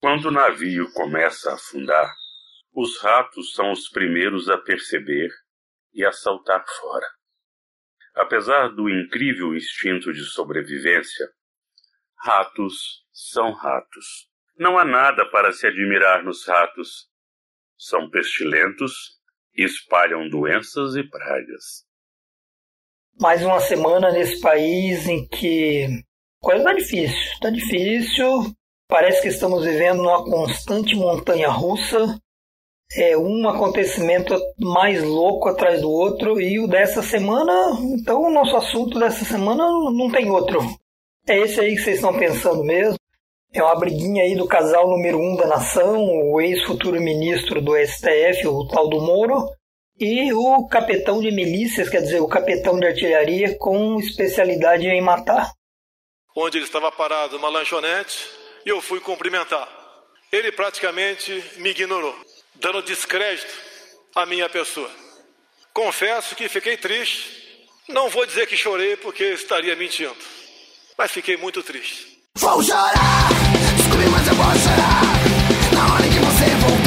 Quando o navio começa a afundar, os ratos são os primeiros a perceber e a saltar fora. Apesar do incrível instinto de sobrevivência, ratos são ratos. Não há nada para se admirar nos ratos. São pestilentos e espalham doenças e pragas. Mais uma semana nesse país em que coisa tá difícil. Tá difícil. Parece que estamos vivendo numa constante montanha russa é um acontecimento mais louco atrás do outro e o dessa semana, então o nosso assunto dessa semana não tem outro. É esse aí que vocês estão pensando mesmo. É uma briguinha aí do casal número um da nação, o ex-futuro ministro do STF, o tal do Moro, e o capitão de milícias, quer dizer, o capitão de artilharia com especialidade em matar. Onde ele estava parado numa lanchonete e eu fui cumprimentar. Ele praticamente me ignorou dando descrédito à minha pessoa. Confesso que fiquei triste. Não vou dizer que chorei porque estaria mentindo, mas fiquei muito triste. Vou chorar, descobri, mas eu vou chorar. Na hora que você voltar,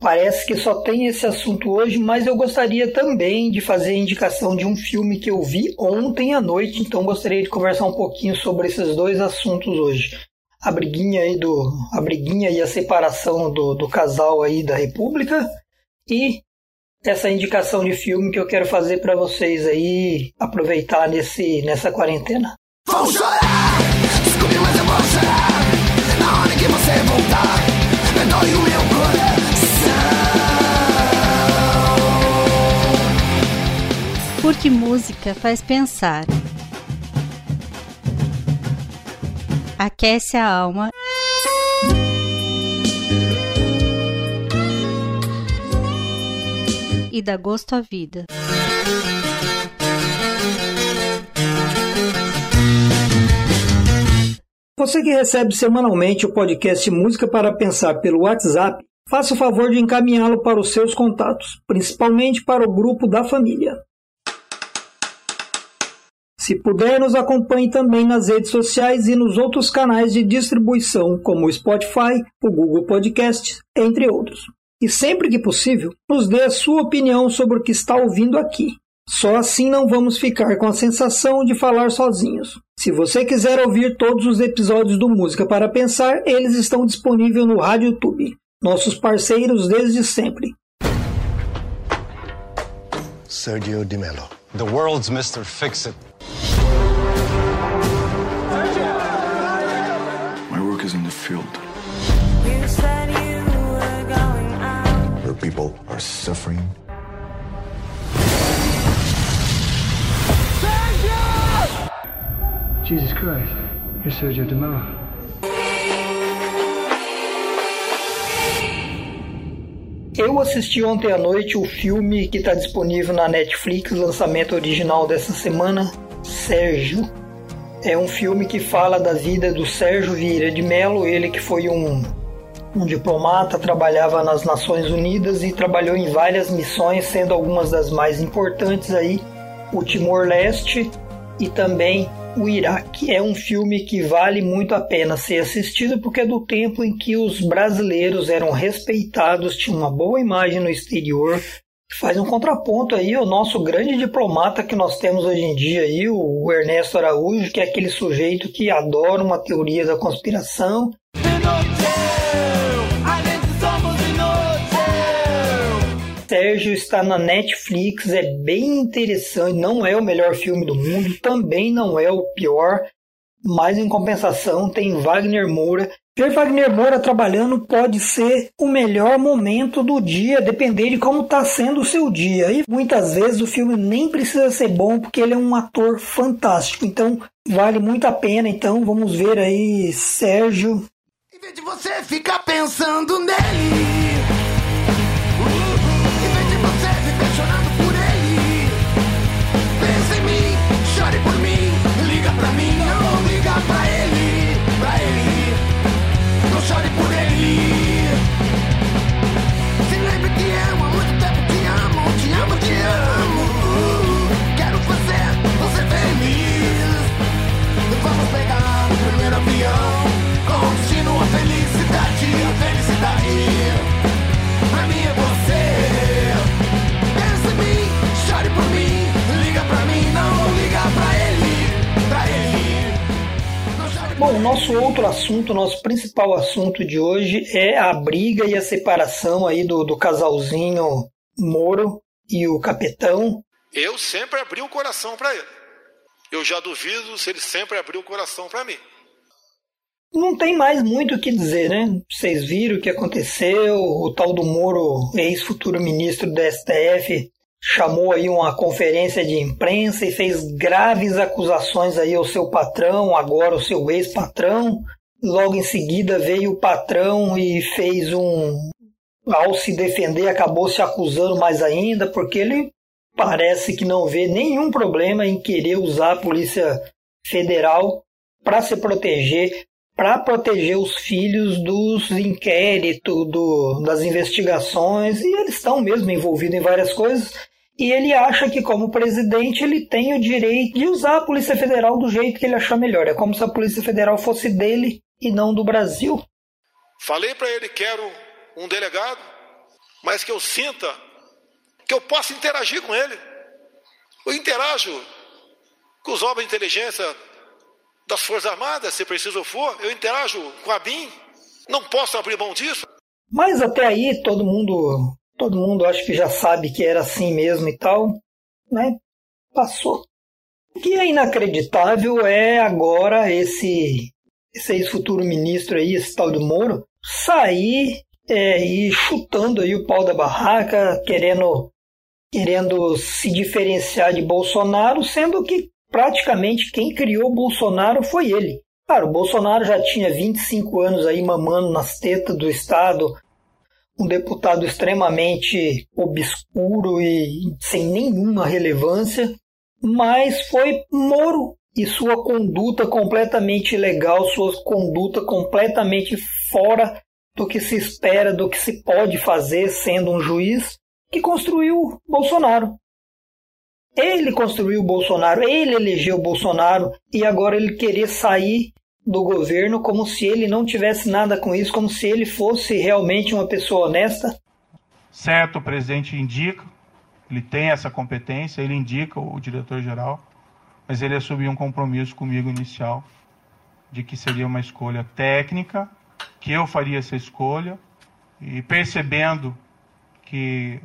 Parece que só tem esse assunto hoje, mas eu gostaria também de fazer a indicação de um filme que eu vi ontem à noite, então gostaria de conversar um pouquinho sobre esses dois assuntos hoje a briguinha aí do a briguinha e a separação do, do casal aí da República e essa indicação de filme que eu quero fazer para vocês aí aproveitar nesse nessa quarentena. Vou chorar, descobri, mas eu vou chorar. Na hora que você voltar, perdoe o meu coração. Porque música faz pensar. aquece a alma. E dá gosto à vida. Você que recebe semanalmente o podcast Música para Pensar pelo WhatsApp, faça o favor de encaminhá-lo para os seus contatos, principalmente para o grupo da família. Se puder, nos acompanhe também nas redes sociais e nos outros canais de distribuição, como o Spotify, o Google Podcast, entre outros. E sempre que possível, nos dê a sua opinião sobre o que está ouvindo aqui. Só assim não vamos ficar com a sensação de falar sozinhos. Se você quiser ouvir todos os episódios do Música para Pensar, eles estão disponíveis no Rádio YouTube. Nossos parceiros desde sempre. Sergio Di Mello, the world's Mr. Fix-It. Where people are suffering. Jesus Christ, you're Sergio De Eu assisti ontem à noite o filme que está disponível na Netflix, lançamento original dessa semana, Sérgio, é um filme que fala da vida do Sérgio Vieira de Mello, ele que foi um, um diplomata, trabalhava nas Nações Unidas e trabalhou em várias missões, sendo algumas das mais importantes aí o Timor-Leste e também o Iraque. É um filme que vale muito a pena ser assistido porque é do tempo em que os brasileiros eram respeitados, tinham uma boa imagem no exterior, faz um contraponto aí o nosso grande diplomata que nós temos hoje em dia aí, o Ernesto Araújo, que é aquele sujeito que adora uma teoria da conspiração. Sérgio está na Netflix, é bem interessante, não é o melhor filme do mundo, também não é o pior, mas em compensação tem Wagner Moura. Ver Wagner Moura trabalhando pode ser o melhor momento do dia, depender de como está sendo o seu dia. E muitas vezes o filme nem precisa ser bom porque ele é um ator fantástico. Então vale muito a pena. Então vamos ver aí, Sérgio. Em vez de você ficar pensando nele. Nosso outro assunto, nosso principal assunto de hoje é a briga e a separação aí do, do casalzinho Moro e o capitão. Eu sempre abri o coração para ele. Eu já duvido se ele sempre abriu o coração para mim. Não tem mais muito o que dizer, né? Vocês viram o que aconteceu, o tal do Moro, ex-futuro ministro do STF, chamou aí uma conferência de imprensa e fez graves acusações aí ao seu patrão, agora o seu ex-patrão. Logo em seguida veio o patrão e fez um. Ao se defender, acabou se acusando mais ainda, porque ele parece que não vê nenhum problema em querer usar a Polícia Federal para se proteger, para proteger os filhos dos inquéritos, do, das investigações, e eles estão mesmo envolvidos em várias coisas e ele acha que, como presidente, ele tem o direito de usar a Polícia Federal do jeito que ele achar melhor. É como se a Polícia Federal fosse dele e não do Brasil. Falei para ele que quero um delegado, mas que eu sinta que eu possa interagir com ele. Eu interajo com os órgãos de inteligência das Forças Armadas, se preciso for. Eu interajo com a BIM. Não posso abrir mão disso. Mas até aí todo mundo todo mundo acho que já sabe que era assim mesmo e tal, né? Passou. O que é inacreditável é agora esse, esse ex-futuro ministro aí, esse tal do Moro, sair é, e chutando aí o pau da barraca, querendo, querendo se diferenciar de Bolsonaro, sendo que praticamente quem criou Bolsonaro foi ele. Claro, o Bolsonaro já tinha 25 anos aí mamando nas tetas do Estado, um deputado extremamente obscuro e sem nenhuma relevância, mas foi Moro e sua conduta completamente ilegal, sua conduta completamente fora do que se espera, do que se pode fazer sendo um juiz, que construiu Bolsonaro. Ele construiu Bolsonaro, ele elegeu o Bolsonaro e agora ele querer sair do governo como se ele não tivesse nada com isso, como se ele fosse realmente uma pessoa honesta? Certo, o presidente indica, ele tem essa competência, ele indica o diretor-geral, mas ele assumiu um compromisso comigo inicial de que seria uma escolha técnica, que eu faria essa escolha, e percebendo que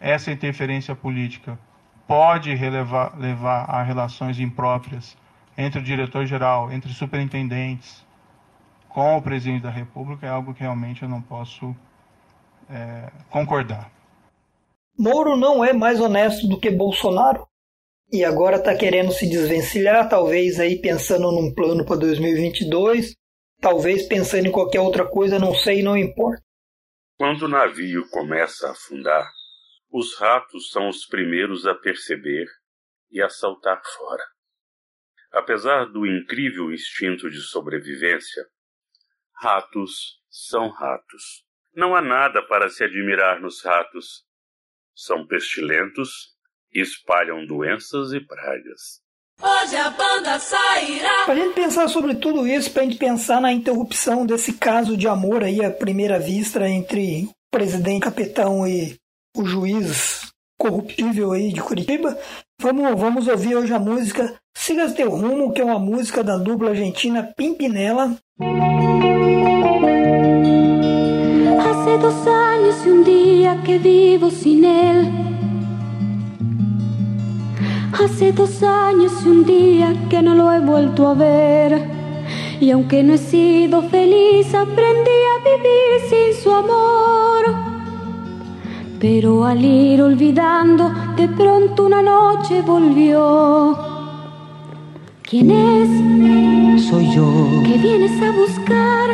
essa interferência política pode relevar, levar a relações impróprias entre o diretor-geral, entre superintendentes, com o presidente da República, é algo que realmente eu não posso é, concordar. Moro não é mais honesto do que Bolsonaro? E agora está querendo se desvencilhar, talvez aí pensando num plano para 2022, talvez pensando em qualquer outra coisa, não sei, não importa. Quando o navio começa a afundar, os ratos são os primeiros a perceber e a saltar fora. Apesar do incrível instinto de sobrevivência, ratos são ratos. Não há nada para se admirar nos ratos. São pestilentos e espalham doenças e pragas. Hoje a banda sairá. Pra gente pensar sobre tudo isso, pra gente pensar na interrupção desse caso de amor aí à primeira vista entre o presidente capitão e o juiz corruptível aí de Curitiba, vamos, vamos ouvir hoje a música Siga Teu Rumo, que é uma música da dupla argentina Pimpinela. Hace dos años y un día que vivo sin él. Hace dos años y un día que no lo he vuelto a ver. Y aunque no he sido feliz, aprendí a vivir sin su amor. Pero al ir olvidando, de pronto una noche volvió ¿Quién es? Soy yo. ¿Qué vienes a buscar?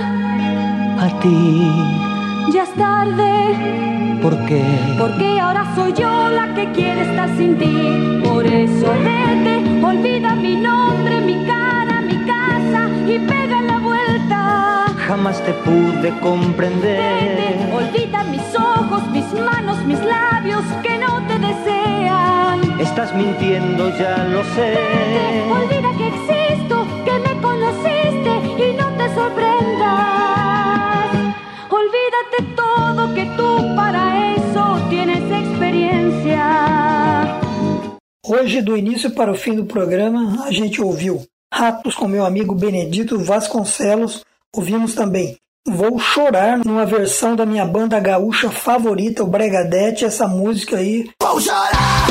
A ti. Ya es tarde. ¿Por qué? Porque ahora soy yo la que quiere estar sin ti. Por eso vete, olvida mi nombre, Jamás te pude comprender. Vete, olvida mis ojos, mis manos, mis labios que no te desean. Estás mintiendo, ya lo sé. Vete, olvida que existo, que me conociste y no te sorprendas. Olvídate todo que tú para eso tienes experiencia. Hoje, do início para o fim do programa, a gente ouviu Ratos com meu amigo Benedito Vasconcelos. Ouvimos também Vou Chorar, numa versão da minha banda gaúcha favorita, o Bregadete, essa música aí. Vou chorar,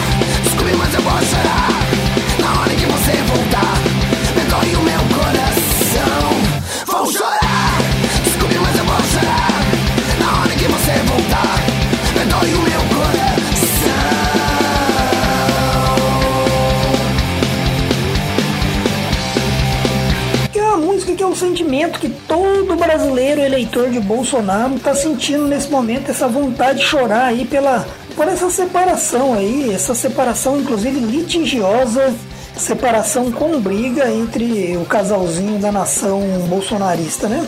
Que que é um sentimento que todo brasileiro eleitor de Bolsonaro está sentindo nesse momento, essa vontade de chorar aí pela, por essa separação aí, essa separação inclusive litigiosa, separação com briga entre o casalzinho da nação bolsonarista, né?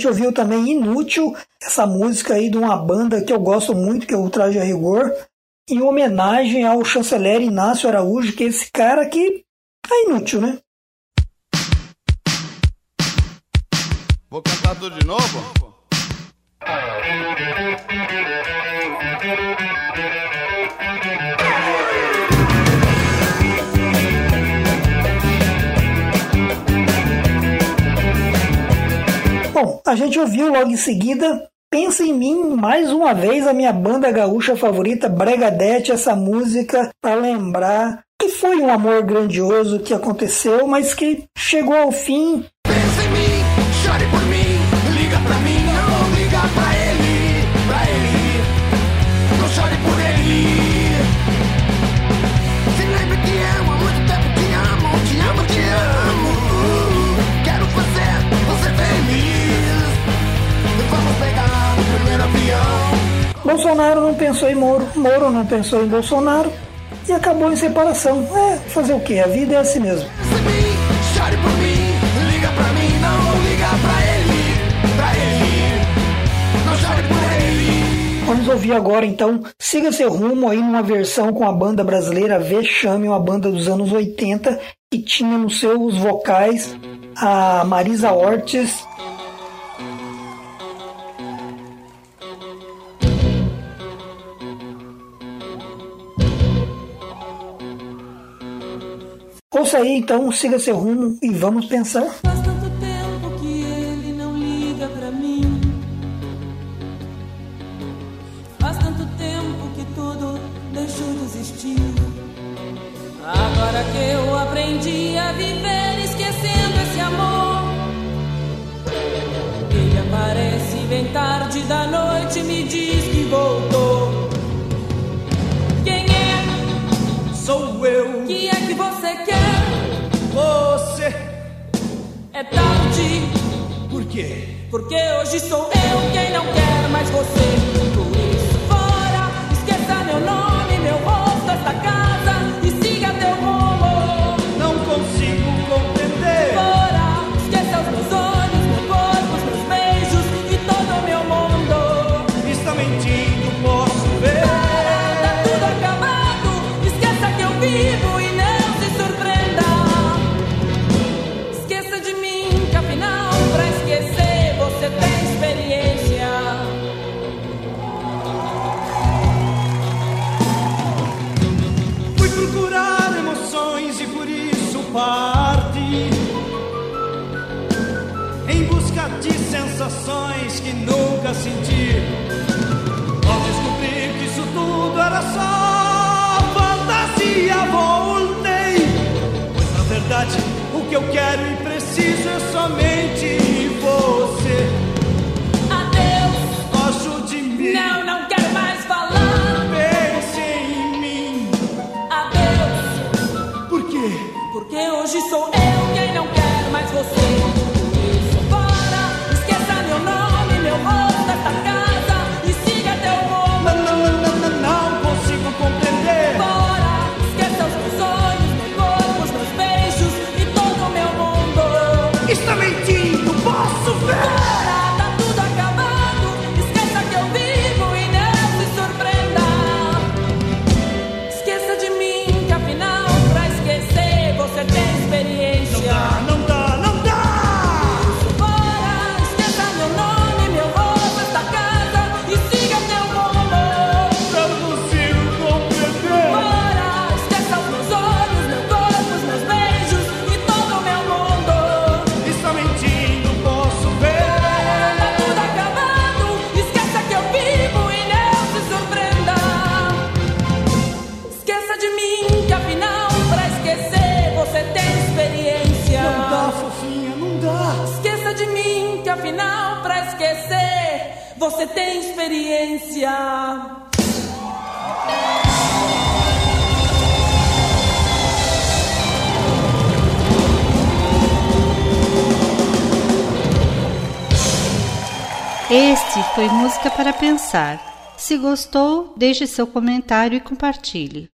Gente ouviu também Inútil, essa música aí de uma banda que eu gosto muito, que é o Traje a Rigor, em homenagem ao chanceler Inácio Araújo, que é esse cara que é inútil, né? Vou cantar tudo de novo? A gente ouviu logo em seguida Pensa em mim mais uma vez a minha banda gaúcha favorita, Bregadete, essa música para lembrar que foi um amor grandioso que aconteceu, mas que chegou ao fim. Pensa em mim, chore por Bolsonaro não pensou em Moro, Moro não pensou em Bolsonaro e acabou em separação. É, fazer o que? A vida é assim mesmo. Vamos ouvir agora então Siga Seu Rumo aí numa versão com a banda brasileira Vexame, uma banda dos anos 80 que tinha nos seus vocais a Marisa Ortiz. Ouça aí então, siga seu rumo e vamos pensar. Faz tanto tempo que ele não liga pra mim. Faz tanto tempo que tudo deixou de existir. Agora que eu aprendi a viver esquecendo esse amor. Ele aparece bem tarde da noite e me diz que voltou. Quem é? Sou eu. Que é que você quer? É tarde. Por quê? Porque hoje sou eu quem não quer mais você. Parti. Em busca de sensações que nunca senti. Ao descobrir que isso tudo era só fantasia, voltei. Pois na verdade, o que eu quero e preciso é somente você. Adeus, Ajude-me. não, não hoje sou você tem experiência. Este foi Música para Pensar. Se gostou, deixe seu comentário e compartilhe.